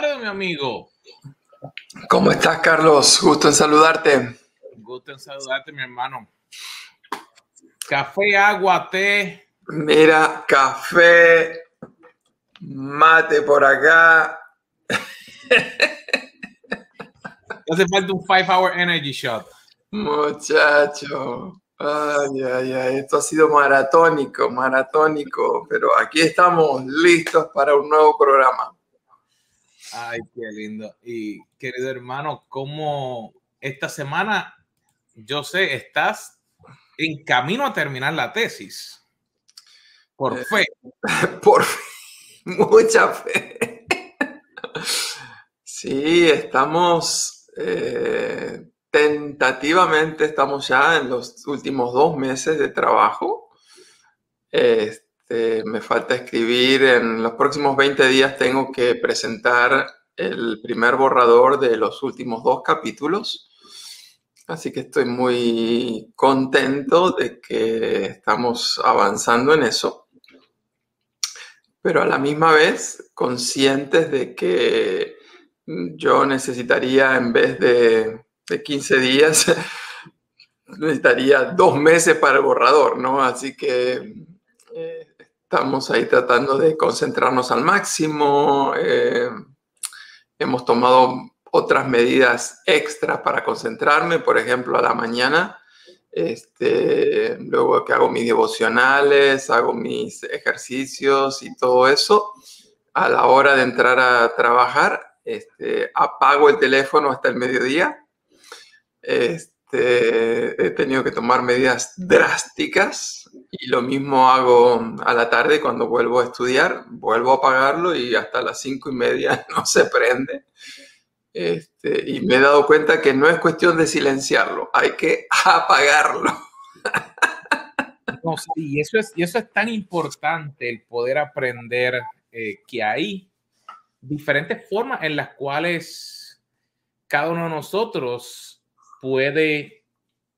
tardes, mi amigo. ¿Cómo estás, Carlos? Gusto en saludarte. Gusto en saludarte, mi hermano. Café, agua, té. Mira, café, mate por acá. Hace falta un five hour energy shot. Muchacho. Ay, ay, ay. Esto ha sido maratónico, maratónico. Pero aquí estamos listos para un nuevo programa. Ay, qué lindo. Y querido hermano, ¿cómo esta semana, yo sé, estás en camino a terminar la tesis? Por Eh, fe. Por fe. Mucha fe. Sí, estamos eh, tentativamente, estamos ya en los últimos dos meses de trabajo. Este, me falta escribir, en los próximos 20 días tengo que presentar el primer borrador de los últimos dos capítulos. Así que estoy muy contento de que estamos avanzando en eso pero a la misma vez conscientes de que yo necesitaría, en vez de, de 15 días, necesitaría dos meses para el borrador, ¿no? Así que eh, estamos ahí tratando de concentrarnos al máximo. eh, hemos tomado otras medidas extras para concentrarme, por ejemplo, a la mañana. Este, luego que hago mis devocionales, hago mis ejercicios y todo eso, a la hora de entrar a trabajar, este, apago el teléfono hasta el mediodía. Este, he tenido que tomar medidas drásticas y lo mismo hago a la tarde cuando vuelvo a estudiar, vuelvo a apagarlo y hasta las cinco y media no se prende. Este, y me he dado cuenta que no es cuestión de silenciarlo, hay que apagarlo. No, y, eso es, y eso es tan importante, el poder aprender eh, que hay diferentes formas en las cuales cada uno de nosotros puede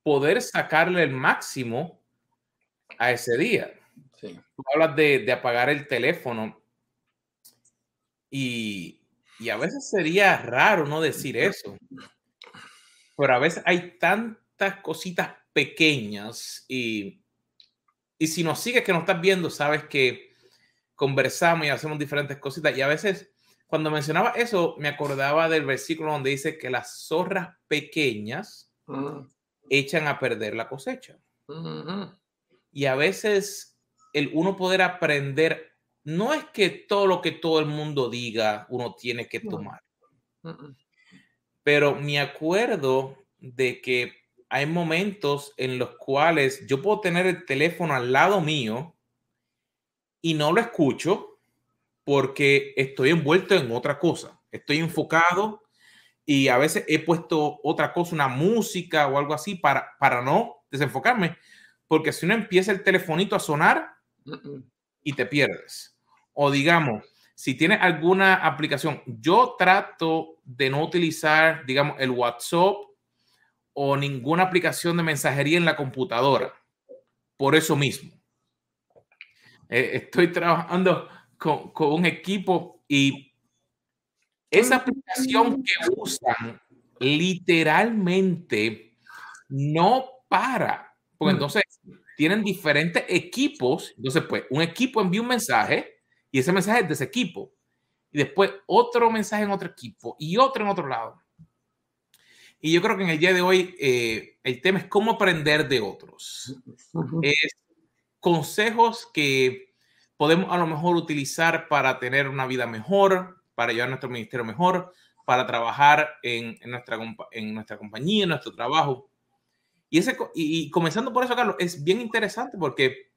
poder sacarle el máximo a ese día. Sí. Tú hablas de, de apagar el teléfono y, y a veces sería raro no decir eso, pero a veces hay tantas cositas pequeñas y, y si nos sigues que nos estás viendo, sabes que conversamos y hacemos diferentes cositas y a veces cuando mencionaba eso me acordaba del versículo donde dice que las zorras pequeñas Mm, echan a perder la cosecha. mhm, Y a veces el uno poder aprender, no es que todo lo que todo el mundo diga uno tiene que tomar, mhm. pero me acuerdo de que hay momentos en los cuales yo puedo tener el teléfono al lado mío y no lo escucho porque estoy envuelto en otra cosa. Estoy enfocado y a veces he puesto otra cosa, una música o algo así para, para no desenfocarme, porque si uno empieza el telefonito a sonar y te pierdes. O digamos, si tienes alguna aplicación, yo trato de no utilizar, digamos, el WhatsApp o ninguna aplicación de mensajería en la computadora. Por eso mismo. Eh, estoy trabajando con, con un equipo y esa aplicación que usan literalmente no para. Porque Mm. entonces tienen diferentes equipos. Entonces, pues, un equipo envía un mensaje y ese mensaje es de ese equipo. Y después otro mensaje en otro equipo y otro en otro lado. Y yo creo que en el día de hoy eh, el tema es cómo aprender de otros. Ujú. Es consejos que podemos a lo mejor utilizar para tener una vida mejor, para llevar nuestro ministerio mejor, para trabajar en, en nuestra, en nuestra compañía, en nuestro trabajo. Y, ese, y, y comenzando por eso, Carlos, es bien interesante porque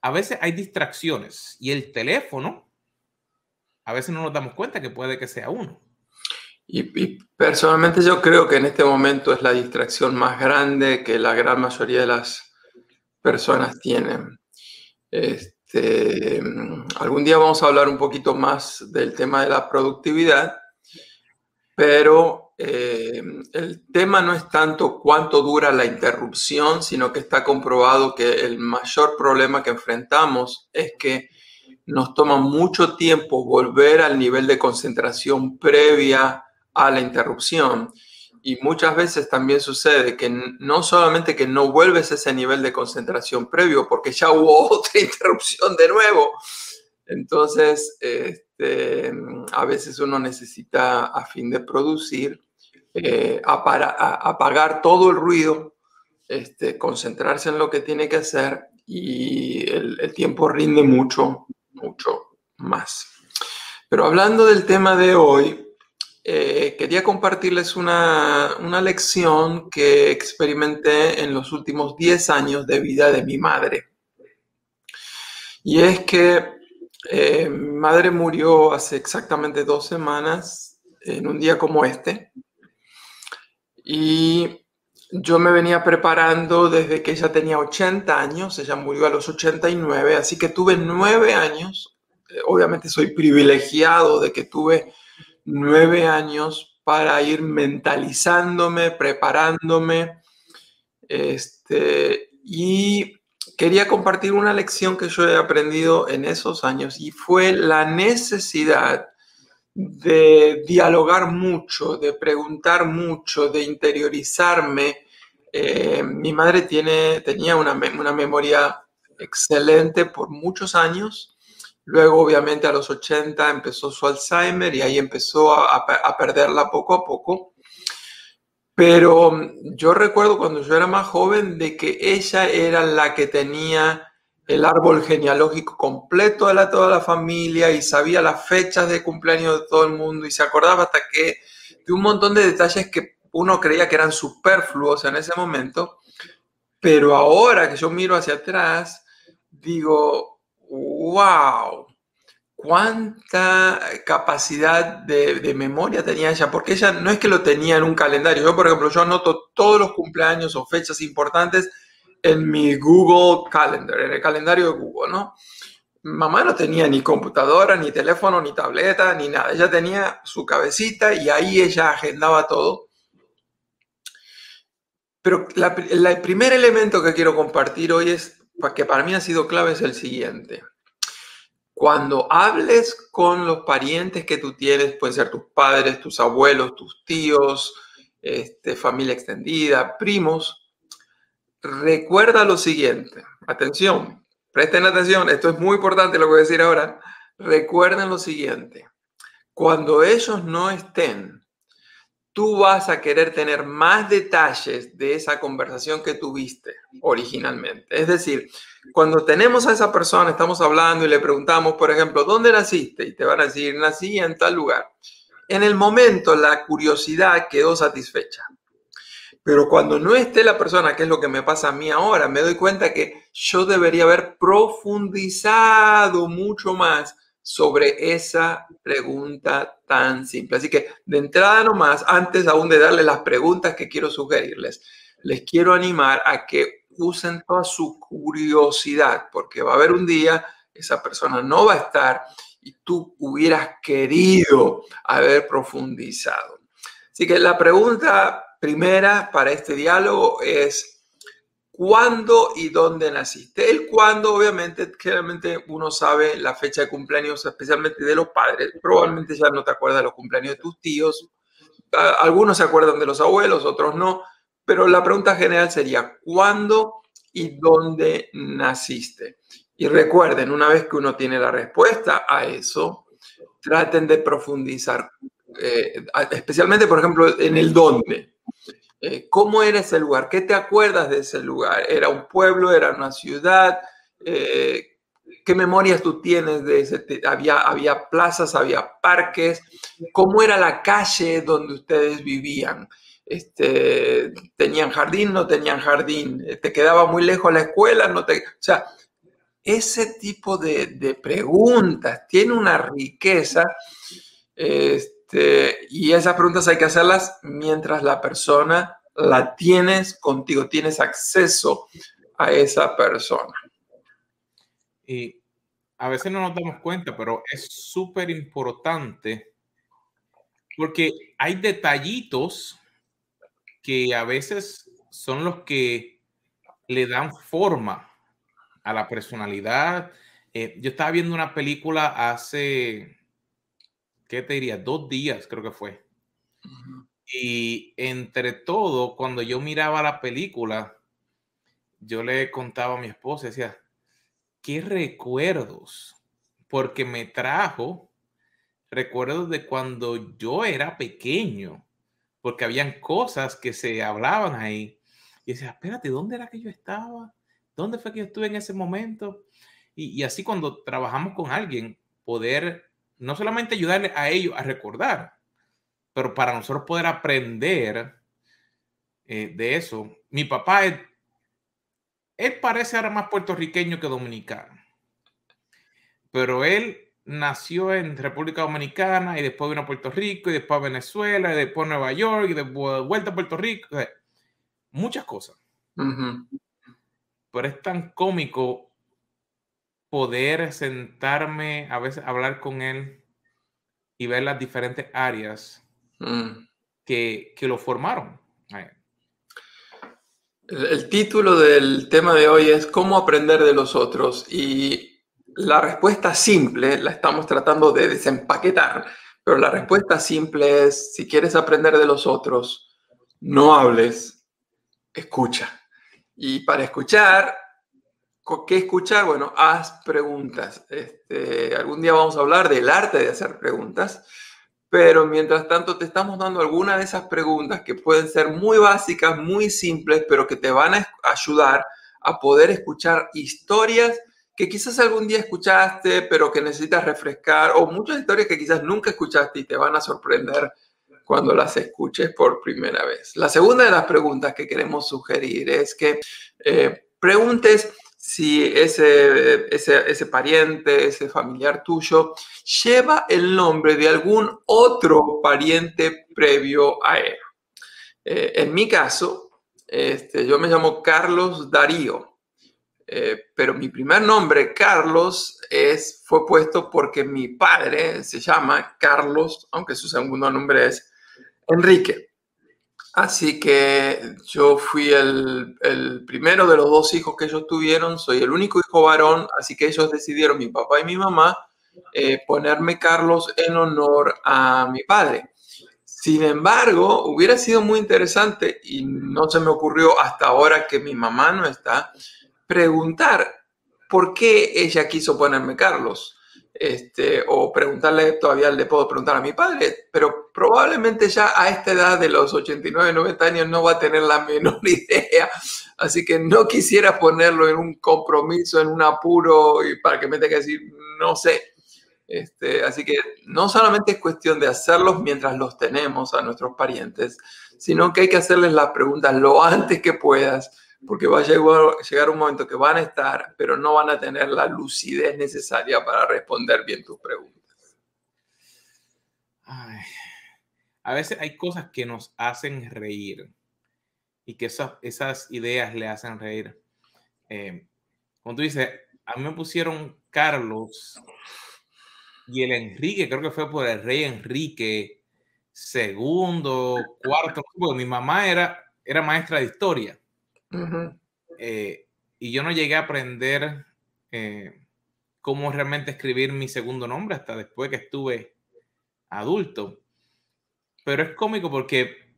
a veces hay distracciones y el teléfono, a veces no nos damos cuenta que puede que sea uno. Y, y personalmente yo creo que en este momento es la distracción más grande que la gran mayoría de las personas tienen. Este, algún día vamos a hablar un poquito más del tema de la productividad, pero eh, el tema no es tanto cuánto dura la interrupción, sino que está comprobado que el mayor problema que enfrentamos es que nos toma mucho tiempo volver al nivel de concentración previa a la interrupción. Y muchas veces también sucede que no solamente que no vuelves a ese nivel de concentración previo, porque ya hubo otra interrupción de nuevo. Entonces, este, a veces uno necesita, a fin de producir, eh, apagar todo el ruido, este, concentrarse en lo que tiene que hacer y el tiempo rinde mucho, mucho más. Pero hablando del tema de hoy, eh, quería compartirles una, lección que experimenté en los últimos 10 años de vida de mi madre. Y es que eh, mi madre murió hace exactamente dos semanas, en un día como este. Y yo me venía preparando desde que ella tenía 80 años, ella murió a los 89, así que tuve nueve años. Eh, obviamente soy privilegiado de que tuve nueve años para ir mentalizándome, preparándome. Este, y quería compartir una lección que yo he aprendido en esos años y fue la necesidad de dialogar mucho, de preguntar mucho, de interiorizarme. Eh, mi madre tiene, tenía una, una memoria excelente por muchos años Luego, obviamente, a los 80 empezó su Alzheimer y ahí empezó a, perderla poco a poco. Pero mm, yo recuerdo cuando yo era más joven de que ella era la que tenía el árbol genealógico completo de la, toda la familia y sabía las fechas de cumpleaños de todo el mundo y se acordaba hasta que de un montón de detalles que uno creía que eran superfluos en ese momento. Pero ahora que yo miro hacia atrás, digo, wow, cuánta capacidad de, memoria tenía ella, porque ella no es que lo tenía en un calendario. Yo, por ejemplo, yo anoto todos los cumpleaños o fechas importantes en mi Google Calendar, en el calendario de Google, ¿no? Mamá no tenía ni computadora, ni teléfono, ni tableta, ni nada. Ella tenía su cabecita y ahí ella agendaba todo. Pero el primer elemento que quiero compartir hoy es que para mí ha sido clave es el siguiente. Cuando hables con los parientes que tú tienes, pueden ser tus padres, tus abuelos, tus tíos, este, familia extendida, primos, recuerda lo siguiente. Atención, presten atención, esto es muy importante lo que voy a decir ahora. Recuerden lo siguiente. Cuando ellos no estén, tú vas a querer tener más detalles de esa conversación que tuviste originalmente. Es decir, cuando tenemos a esa persona, estamos hablando y le preguntamos, por ejemplo, ¿dónde naciste? Y te van a decir, nací en tal lugar. En el momento la curiosidad quedó satisfecha. Pero cuando no esté la persona, que es lo que me pasa a mí ahora, me doy cuenta que yo debería haber profundizado mucho más sobre esa pregunta tan simple. Así que de entrada nomás, antes aún de darle las preguntas que quiero sugerirles, les quiero animar a que usen toda su curiosidad, porque va a haber un día, esa persona no va a estar y tú hubieras querido haber profundizado. Así que la pregunta primera para este diálogo es, cuándo y dónde naciste. El cuándo, obviamente, claramente uno sabe la fecha de cumpleaños, especialmente de los padres. Probablemente ya no te acuerdas de los cumpleaños de tus tíos. Algunos se acuerdan de los abuelos, otros no. Pero la pregunta general sería, ¿cuándo y dónde naciste? Y recuerden, una vez que uno tiene la respuesta a eso, traten de profundizar, eh, especialmente, por ejemplo, en el dónde. Eh, ¿Cómo era ese lugar? ¿Qué te acuerdas de ese lugar? ¿Era un pueblo? ¿Era una ciudad? Eh, ¿Qué memorias tú tienes de ese? Había, había plazas, había parques. ¿Cómo era la calle donde ustedes vivían? Este, ¿Tenían jardín? ¿No tenían jardín? ¿Te quedaba muy lejos la escuela? ¿No te... O sea, ese tipo de, preguntas tiene una riqueza. Este, este, y esas preguntas hay que hacerlas mientras la persona la tienes contigo, tienes acceso a esa persona. Y a veces no nos damos cuenta, pero es súper importante porque hay detallitos que a veces son los que le dan forma a la personalidad Eh, yo estaba viendo una película hace, ¿qué te diría? Dos días creo que fue. Y entre todo, cuando yo miraba la película, yo le contaba a mi esposa, decía, qué recuerdos, porque me trajo recuerdos de cuando yo era pequeño, porque habían cosas que se hablaban ahí. Y decía, espérate, ¿dónde era que yo estaba? ¿Dónde fue que yo estuve en ese momento? Y, así cuando trabajamos con alguien, poder no solamente ayudarle a ellos a recordar, pero para nosotros poder aprender eh, de eso. Mi papá, es, él parece ahora más puertorriqueño que dominicano, pero él nació en República Dominicana y después vino a Puerto Rico y después a Venezuela y después a Nueva York y después vuelta a Puerto Rico. muchas cosas. Pero es tan cómico poder sentarme, a veces hablar con él y ver las diferentes áreas mm. que, lo formaron. El, título del tema de hoy es ¿Cómo aprender de los otros? Y la respuesta simple la estamos tratando de desempaquetar, pero la respuesta simple es, si quieres aprender de los otros, no hables, escucha. Y para escuchar ¿Qué escuchar? Bueno, haz preguntas. Este, algún día vamos a hablar del arte de hacer preguntas, pero mientras tanto te estamos dando algunas de esas preguntas que pueden ser muy básicas, muy simples, pero que te van a ayudar a poder escuchar historias que quizás algún día escuchaste, pero que necesitas refrescar, o muchas historias que quizás nunca escuchaste y te van a sorprender cuando las escuches por primera vez. La segunda de las preguntas que queremos sugerir es que eh, preguntes si ese, ese, pariente, ese familiar tuyo, lleva el nombre de algún otro pariente previo a él. Eh, en mi caso, este, yo me llamo Carlos Darío, eh, pero mi primer nombre, Carlos, es, fue puesto porque mi padre se llama Carlos, aunque su segundo nombre es Enrique. Así que yo fui el, primero de los dos hijos que ellos tuvieron, soy el único hijo varón, así que ellos decidieron, mi papá y mi mamá, eh, ponerme Carlos en honor a mi padre. Sin embargo, hubiera sido muy interesante, y no se me ocurrió hasta ahora que mi mamá no está, preguntar por qué ella quiso ponerme Carlos este, o preguntarle, todavía le puedo preguntar a mi padre, pero probablemente ya a esta edad de los 89, 90 años no va a tener la menor idea, así que no quisiera ponerlo en un compromiso, en un apuro y para que me tenga que decir, no sé. Este, así que no solamente es cuestión de hacerlos mientras los tenemos a nuestros parientes, sino que hay que hacerles las preguntas lo antes que puedas porque va a llegar, un momento que van a estar, pero no van a tener la lucidez necesaria para responder bien tus preguntas. a veces hay cosas que nos hacen reír y que esas, esas ideas le hacen reír. Eh, como tú dices, a mí me pusieron Carlos y el Enrique, creo que fue por el rey Enrique segundo, cuarto, porque mi mamá era, era maestra de historia. Eh, y yo no llegué a aprender eh, cómo realmente escribir mi segundo nombre hasta después que estuve adulto. Pero es cómico porque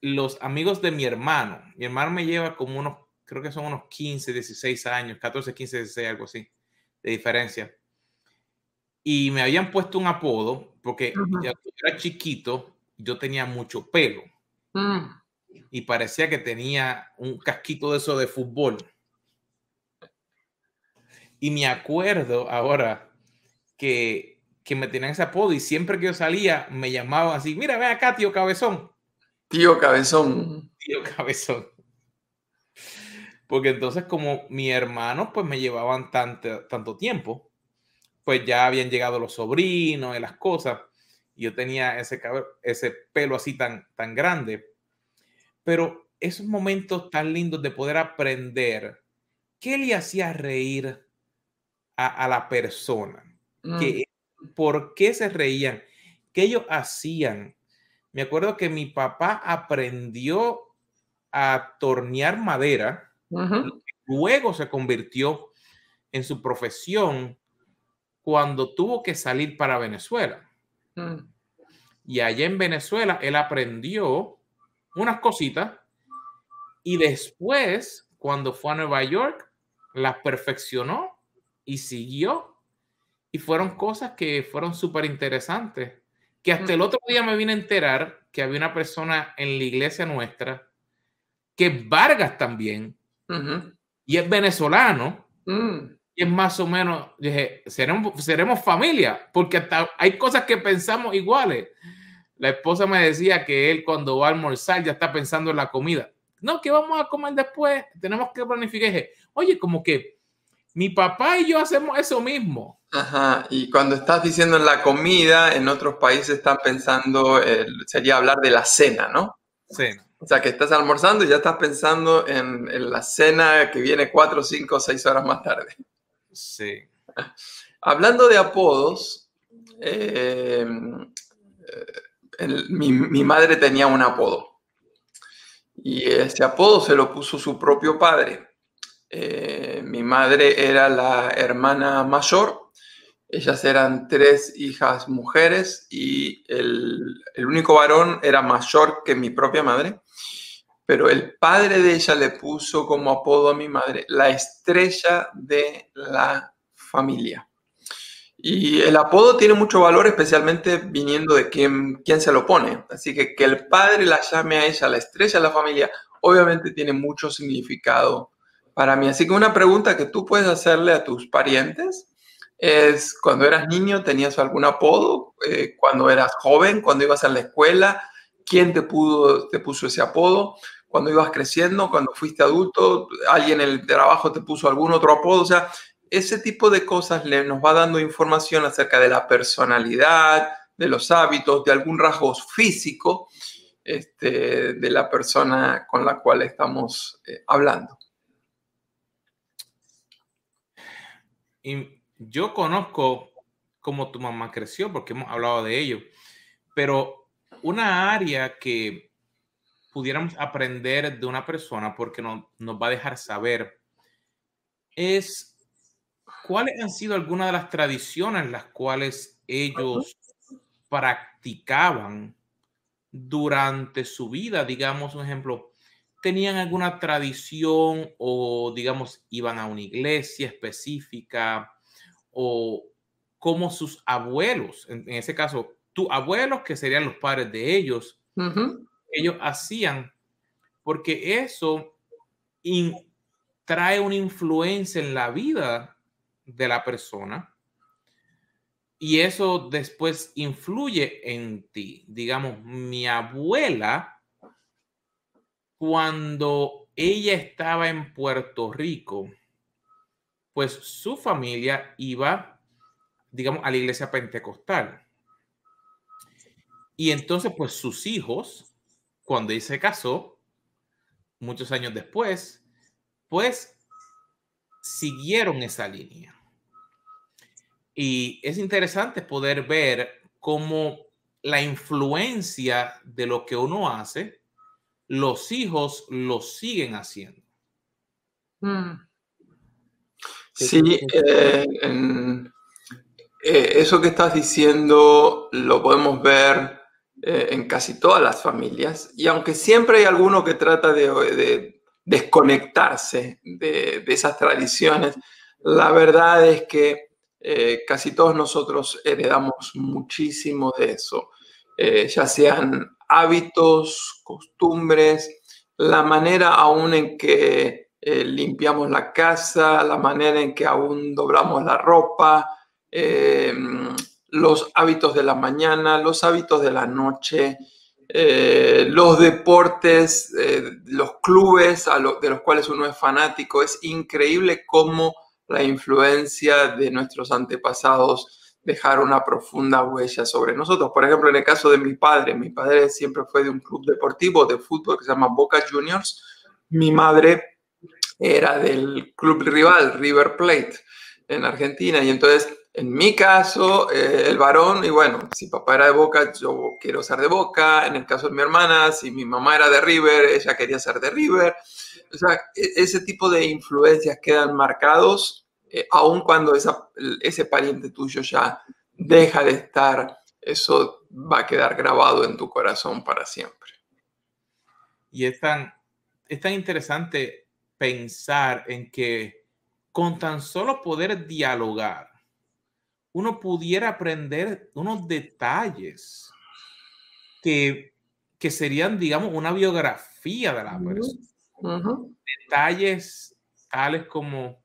los amigos de mi hermano, mi hermano me lleva como unos, creo que son unos 15, 16 años, 14, 15, 16, algo así, de diferencia. Y me habían puesto un apodo porque ya era chiquito, yo tenía mucho pelo. Mm y parecía que tenía un casquito de eso de fútbol. Y me acuerdo ahora que, que me tenían ese apodo y siempre que yo salía me llamaban así, mira, ven acá, tío Cabezón. Tío Cabezón. Tío Cabezón. Porque entonces como mi hermano pues me llevaban tanto, tanto tiempo, pues ya habían llegado los sobrinos y las cosas, y yo tenía ese, ese pelo así tan, tan grande pero esos momentos tan lindos de poder aprender qué le hacía reír a, la persona, mm. por qué se reían, qué ellos hacían. Me acuerdo que mi papá aprendió a tornear madera, luego se convirtió en su profesión cuando tuvo que salir para Venezuela. Mm. Y allá en Venezuela él aprendió unas cositas y después, cuando fue a Nueva York, las perfeccionó y siguió. Y fueron cosas que fueron súper interesantes. Que hasta el otro día me vine a enterar que había una persona en la iglesia nuestra, que es Vargas también, y es venezolano, mm. y es más o menos, dije, seremos, seremos familia, porque hasta hay cosas que pensamos iguales. La esposa me decía que él cuando va a almorzar ya está pensando en la comida. No, ¿qué vamos a comer después? Tenemos que planificar. Dije, Oye, como que mi papá y yo hacemos eso mismo. Ajá, y cuando estás diciendo en la comida, en otros países están pensando, sería hablar de la cena, ¿no? Sí. O sea, que estás almorzando y ya estás pensando en, la cena que viene cuatro, cinco, seis horas más tarde. Sí. Hablando de apodos, eh, mi, madre tenía un apodo. Y ese apodo se lo puso su propio padre. Eh, mi madre era la hermana mayor, ellas eran tres hijas mujeres y el, único varón era mayor que mi propia madre, pero el padre de ella le puso como apodo a mi madre la estrella de la familia. Y el apodo tiene mucho valor, especialmente viniendo de quién, quién se lo pone. Así que que el padre la llame a ella la estrella de la familia, obviamente tiene mucho significado para mí. Así que una pregunta que tú puedes hacerle a tus parientes es, cuando eras niño, ¿tenías algún apodo? Eh, cuando eras joven, cuando ibas a la escuela, ¿quién te, pudo, te puso ese apodo? Cuando ibas creciendo, cuando fuiste adulto, alguien en el trabajo te puso algún otro apodo. O sea, ese tipo de cosas le, nos va dando información acerca de la personalidad, de los hábitos, de algún rasgo físico este, de la persona con la cual estamos eh, hablando. Y yo conozco cómo tu mamá creció, porque hemos hablado de ello, pero una área que pudiéramos aprender de una persona, porque no, nos va a dejar saber, es cuáles han sido algunas de las tradiciones las cuales ellos practicaban durante su vida. Digamos, un ejemplo, tenían alguna tradición o, digamos, iban a una iglesia específica o como sus abuelos, en, ese caso, tus abuelos, que serían los padres de ellos, ellos hacían, porque eso trae una influencia en la vida de la persona y eso después influye en ti. Digamos, mi abuela cuando ella estaba en Puerto Rico, pues su familia iba, digamos, a la iglesia pentecostal. Y entonces, pues sus hijos, cuando ella se casó, muchos años después, pues siguieron esa línea. Y es interesante poder ver cómo la influencia de lo que uno hace los hijos lo siguen haciendo. Mm. Sí, eh, eh, eso que estás diciendo lo podemos ver eh, en casi todas las familias y aunque siempre hay alguno que trata de, desconectarse de, esas tradiciones, la verdad es que casi todos nosotros heredamos muchísimo de eso, ya sean hábitos, costumbres, la manera aún en que eh, limpiamos la casa, la manera en que aún doblamos la ropa, eh, los hábitos de la mañana, los hábitos de la noche, eh, los deportes, los clubes de los cuales uno es fanático. Es increíble cómo la influencia de nuestros antepasados dejar una profunda huella sobre nosotros. Por ejemplo, en el caso de mi padre, mi padre siempre fue de un club deportivo de fútbol que se llama Boca Juniors. Mi madre era del club rival River Plate en Argentina y entonces en mi caso, eh, el varón, y bueno, si papá era de Boca, yo quiero ser de Boca. En el caso de mi hermana, si mi mamá era de River, ella quería ser de River. O sea, e-, ese tipo de influencias quedan marcados eh, aun cuando ese pariente tuyo ya deja de estar, eso va a quedar grabado en tu corazón para siempre. Y es tan, es tan interesante pensar en que con tan solo poder dialogar, uno pudiera aprender unos detalles que, que serían, digamos, una biografía de la persona. Detalles tales como,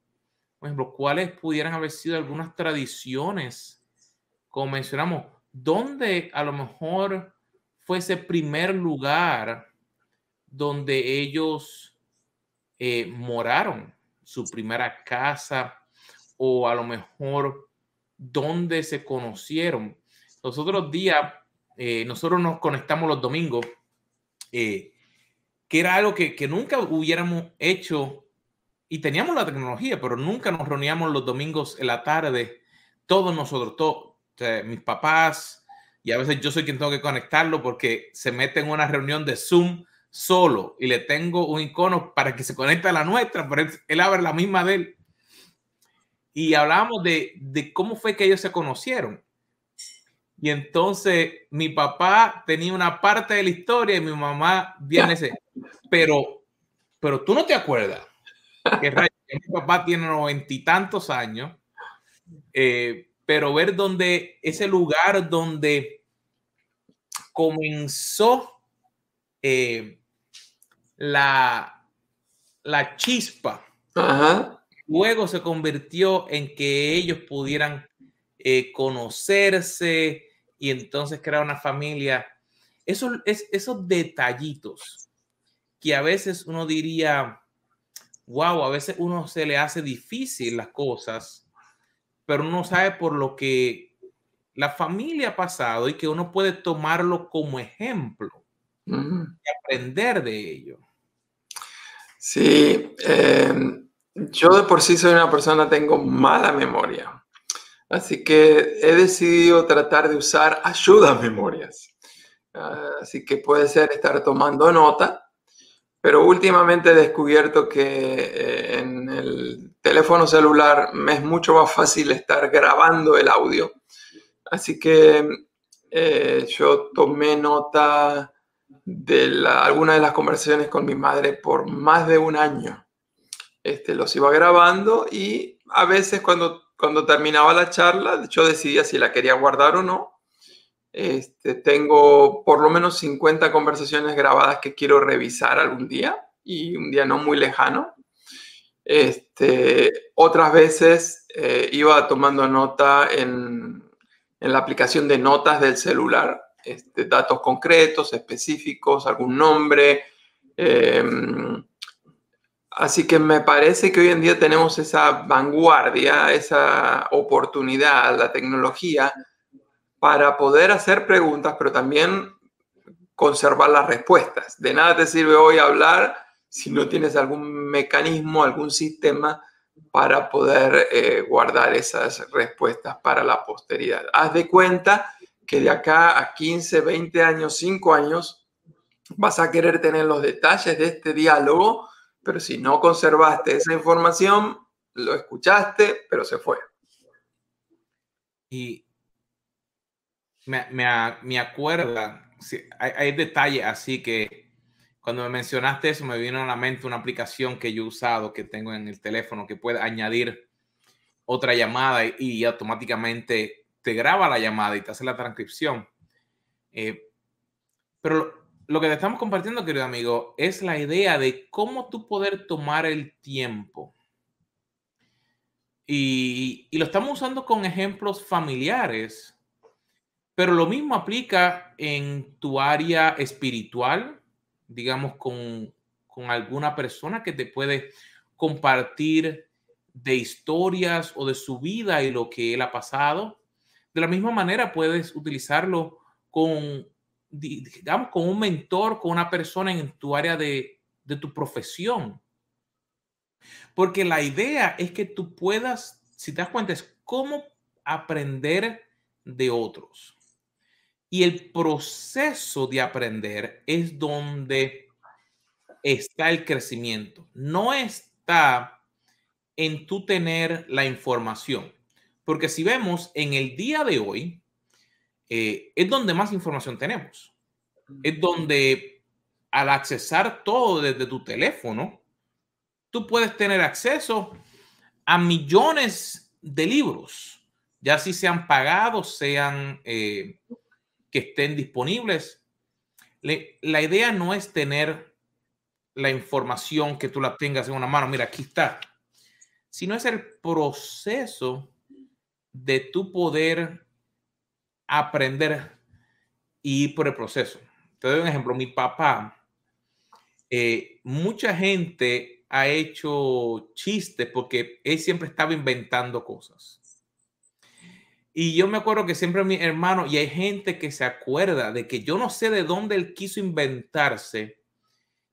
por ejemplo, cuáles pudieran haber sido algunas tradiciones, como mencionamos, donde a lo mejor fue ese primer lugar donde ellos eh, moraron, su primera casa, o a lo mejor donde se conocieron. Los otros días, eh, nosotros nos conectamos los domingos, eh, que era algo que, que, nunca hubiéramos hecho y teníamos la tecnología, pero nunca nos reuníamos los domingos en la tarde, todos nosotros, todos, mis papás, y a veces yo soy quien tengo que conectarlo porque se mete en una reunión de Zoom solo y le tengo un icono para que se conecte a la nuestra, pero él, abre la misma de él. Y hablábamos de, de cómo fue que ellos se conocieron. Y entonces mi papá tenía una parte de la historia y mi mamá viene ese, pero, pero tú no te acuerdas que mi papá tiene noventa y tantos años, eh, pero ver donde ese lugar donde comenzó eh, la, la chispa. Luego se convirtió en que ellos pudieran eh, conocerse y entonces crear una familia. Eso, es, esos detallitos que a veces uno diría, wow, a veces uno se le hace difícil las cosas, pero uno sabe por lo que la familia ha pasado y que uno puede tomarlo como ejemplo y aprender de ello. Sí, em, yo de por sí soy una persona, tengo mala memoria. Así que he decidido tratar de usar ayuda memorias. Ah, así que puede ser estar tomando nota, pero últimamente he descubierto que eh, en el teléfono celular me es mucho más fácil estar grabando el audio. Así que eh, yo tomé nota de algunas de las conversaciones con mi madre por más de un año. Este, los iba grabando y a veces cuando, cuando terminaba la charla yo decidía si la quería guardar o no. Este, tengo por lo menos 50 conversaciones grabadas que quiero revisar algún día y un día no muy lejano. Este, otras veces eh, iba tomando nota en, en la aplicación de notas del celular este, datos concretos, específicos, algún nombre. Em, así que me parece que hoy en día tenemos esa vanguardia, esa oportunidad, la tecnología, para poder hacer preguntas, pero también conservar las respuestas. De nada te sirve hoy hablar si no tienes algún mecanismo, algún sistema para poder eh, guardar esas respuestas para la posteridad. Haz de cuenta que de acá a 15, 20 años, 5 años, vas a querer tener los detalles de este diálogo, pero si no conservaste esa información, lo escuchaste, pero se fue. Y me, me, acuerda, hay, hay detalles así que cuando me mencionaste eso, me vino a la mente una aplicación que yo he usado, que tengo en el teléfono, que puede añadir otra llamada y automáticamente te graba la llamada y te hace la transcripción. Eh, pero lo, que te estamos compartiendo, querido amigo, es la idea de cómo tú poder tomar el tiempo. Y, lo estamos usando con ejemplos familiares, pero lo mismo aplica en tu área espiritual, digamos, con, con alguna persona que te puede compartir de historias o de su vida y lo que él ha pasado. De la misma manera puedes utilizarlo con, digamos, con un mentor, con una persona en tu área de, tu profesión. Porque la idea es que tú puedas, si te das cuenta, es cómo aprender de otros. Y el proceso de aprender es donde está el crecimiento. No está en tú tener la información. Porque si vemos en el día de hoy, eh, es donde más información tenemos. Es donde al accesar todo desde tu teléfono, tú puedes tener acceso a millones de libros, ya si sean pagados, sean eh, que estén disponibles. la idea no es tener la información que tú la tengas en una mano, mira, aquí está, sino es el proceso de tu poder aprender y ir por el proceso. Te doy un ejemplo, mi papá, eh, mucha gente ha hecho chistes porque él siempre estaba inventando cosas. Y yo me acuerdo que siempre mi hermano, y hay gente que se acuerda de que yo no sé de dónde él quiso inventarse,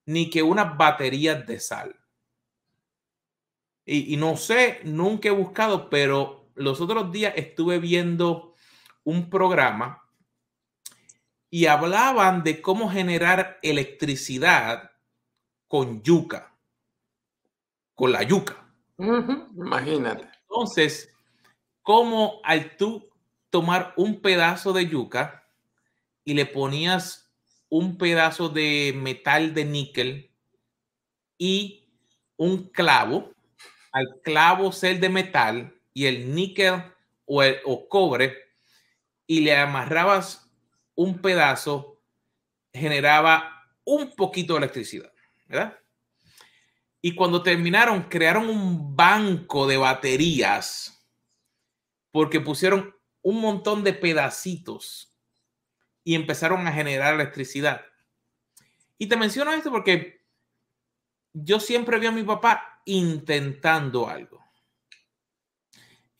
ni que unas baterías de sal. Y, y no sé, nunca he buscado, pero los otros días estuve viendo un programa y hablaban de cómo generar electricidad con yuca, con la yuca. Imagínate. Entonces, cómo al tú tomar un pedazo de yuca y le ponías un pedazo de metal de níquel y un clavo, al clavo ser de metal y el níquel o, el, o cobre, y le amarrabas un pedazo, generaba un poquito de electricidad, ¿verdad? Y cuando terminaron, crearon un banco de baterías porque pusieron un montón de pedacitos y empezaron a generar electricidad. Y te menciono esto porque yo siempre vi a mi papá intentando algo.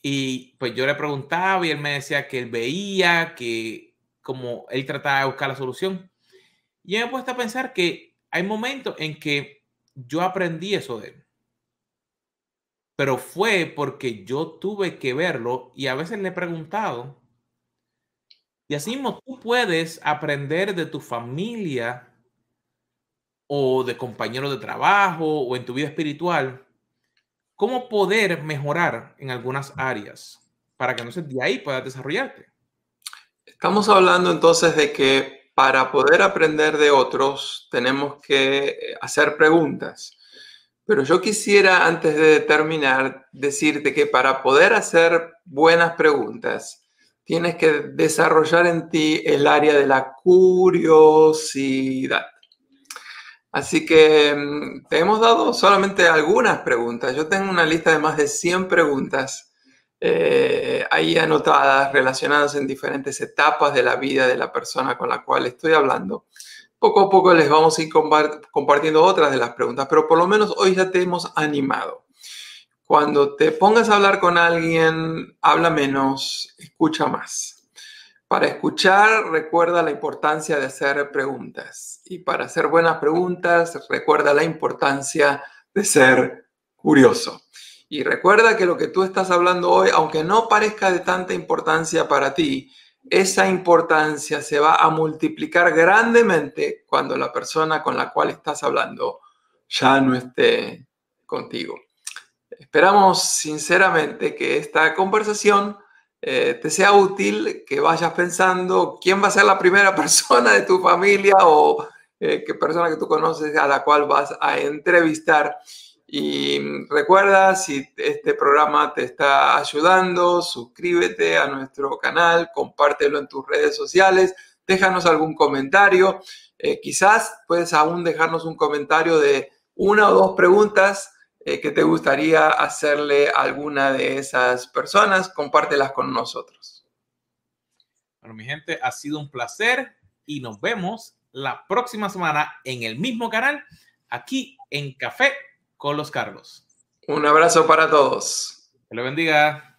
Y pues yo le preguntaba y él me decía que él veía, que como él trataba de buscar la solución. Y me he puesto a pensar que hay momentos en que yo aprendí eso de él. Pero fue porque yo tuve que verlo y a veces le he preguntado. Y así mismo tú puedes aprender de tu familia o de compañeros de trabajo o en tu vida espiritual cómo poder mejorar en algunas áreas para que entonces de ahí puedas desarrollarte. Estamos hablando entonces de que para poder aprender de otros tenemos que hacer preguntas. Pero yo quisiera, antes de terminar, decirte que para poder hacer buenas preguntas, tienes que desarrollar en ti el área de la curiosidad. Así que mm, te hemos dado solamente algunas preguntas. Yo tengo una lista de más de 100 preguntas eh, ahí anotadas relacionadas en diferentes etapas de la vida de la persona con la cual estoy hablando. Poco a poco les vamos a ir compartiendo otras de las preguntas, pero por lo menos hoy ya te hemos animado. Cuando te pongas a hablar con alguien, habla menos, escucha más. Para escuchar, recuerda la importancia de hacer preguntas. Y para hacer buenas preguntas, recuerda la importancia de ser curioso. Y recuerda que lo que tú estás hablando hoy, aunque no parezca de tanta importancia para ti, esa importancia se va a multiplicar grandemente cuando la persona con la cual estás hablando ya no esté contigo. Esperamos sinceramente que esta conversación eh, te sea útil que vayas pensando quién va a ser la primera persona de tu familia o eh, qué persona que tú conoces a la cual vas a entrevistar. Y recuerda, si este programa te está ayudando, suscríbete a nuestro canal, compártelo en tus redes sociales, déjanos algún comentario. Eh, quizás puedes aún dejarnos un comentario de una o dos preguntas eh, que te gustaría hacerle a alguna de esas personas, compártelas con nosotros. Bueno, mi gente, ha sido un placer y nos vemos la próxima semana en el mismo canal, aquí en Café con los Carlos. Un abrazo para todos. Que lo bendiga.